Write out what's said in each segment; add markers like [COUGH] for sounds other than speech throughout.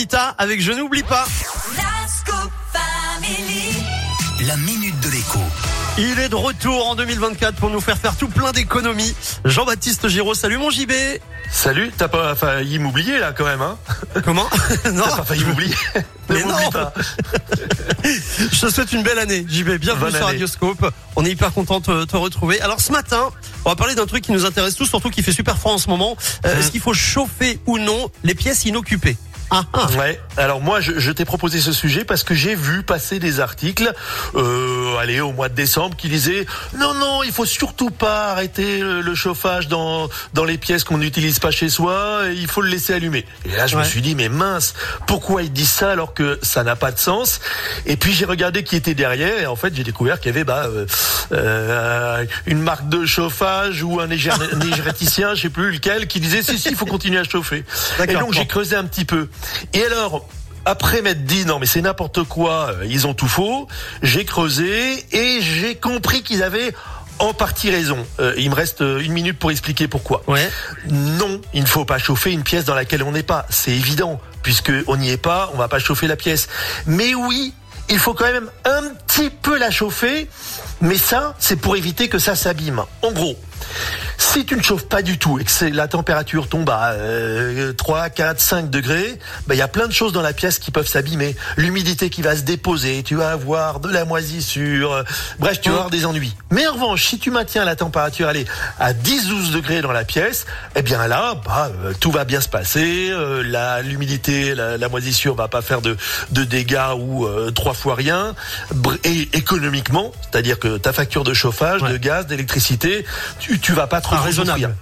Ita avec Je n'oublie pas. La minute de l'écho. Il est de retour en 2024 pour nous faire faire tout plein d'économies. Jean-Baptiste Giraud, salut mon JB. Salut, t'as pas failli m'oublier là quand même, hein Comment Non, [LAUGHS] T'as pas failli m'oublier Mais non. pas. [LAUGHS] je te souhaite une belle année, JB. Bienvenue Bonne sur année. Radioscope. On est hyper content de te retrouver. Alors ce matin, on va parler d'un truc qui nous intéresse tous, surtout qui fait super froid en ce moment. Euh, Mmh. Est-ce qu'il faut chauffer ou non les pièces inoccupées? Ah, ah. Ouais. Alors moi, je, je t'ai proposé ce sujet parce que j'ai vu passer des articles, euh, allez, au mois de décembre, qui disaient non, non, il faut surtout pas arrêter le, le chauffage dans dans les pièces qu'on n'utilise pas chez soi. Il faut le laisser allumer. Et là, je me suis dit mais mince, pourquoi ils disent ça alors que ça n'a pas de sens? Et puis j'ai regardé qui était derrière et en fait j'ai découvert qu'il y avait bah euh, euh, une marque de chauffage ou un éger- énergéticien, je sais plus lequel, qui disait si si, il faut continuer à chauffer. Et donc j'ai creusé un petit peu. Et alors, après m'être dit non mais c'est n'importe quoi, euh, ils ont tout faux, j'ai creusé et j'ai compris qu'ils avaient en partie raison. Euh, il me reste euh, une minute pour expliquer pourquoi. Ouais. Non, il ne faut pas chauffer une pièce dans laquelle on n'est pas. C'est évident, puisque on n'y est pas, on va pas chauffer la pièce. Mais oui, il faut quand même un petit peu la chauffer. Mais ça, c'est pour éviter que ça s'abîme. En gros, si tu ne chauffes pas du tout et que c'est- la température tombe à euh, 3, 4, 5 degrés, ben, il y a plein de choses dans la pièce qui peuvent s'abîmer. L'humidité qui va se déposer, tu vas avoir de la moisissure, euh, bref, tu vas avoir des ennuis. Mais en revanche, si tu maintiens la température allez, à 10-12 degrés dans la pièce, eh bien là, bah, euh, tout va bien se passer. euh, la L'humidité, la, la moisissure va pas faire de, de dégâts ou euh, trois fois rien. Et économiquement, c'est-à-dire que ta facture de chauffage, Ouais. de gaz, d'électricité, tu, tu vas pas trop raisonnable. souffrir.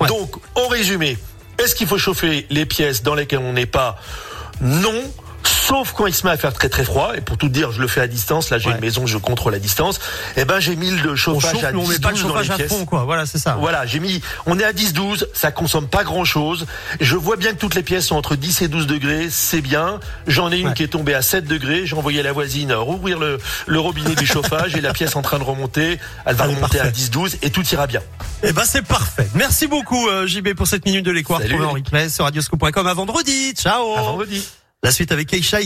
Ouais. Donc, en résumé, est-ce qu'il faut chauffer les pièces dans lesquelles on n'est pas? Non. Sauf quand il se met à faire très très froid, et pour tout dire, je le fais à distance, là j'ai Ouais. une maison, je contrôle à distance, et ben j'ai mis le chauffage chauffe, à mais on met pas le 10-12 dans les chauffage à pièces. fond, quoi. Voilà, c'est ça. Voilà, j'ai mis, on est à 10-12, ça consomme pas grand chose. Je vois bien que toutes les pièces sont entre 10 et 12 degrés, c'est bien. J'en ai une Ouais. qui est tombée à 7 degrés, j'ai envoyé la voisine rouvrir le, le robinet du chauffage et la pièce en train de remonter, elle va remonter à parfait. 10-12 et tout ira bien. Eh ben c'est parfait. Merci beaucoup euh, JB pour cette minute de l'écho. Salut. Replay sur radioscope.com à vendredi. Ciao. À vendredi. La suite avec Keisha.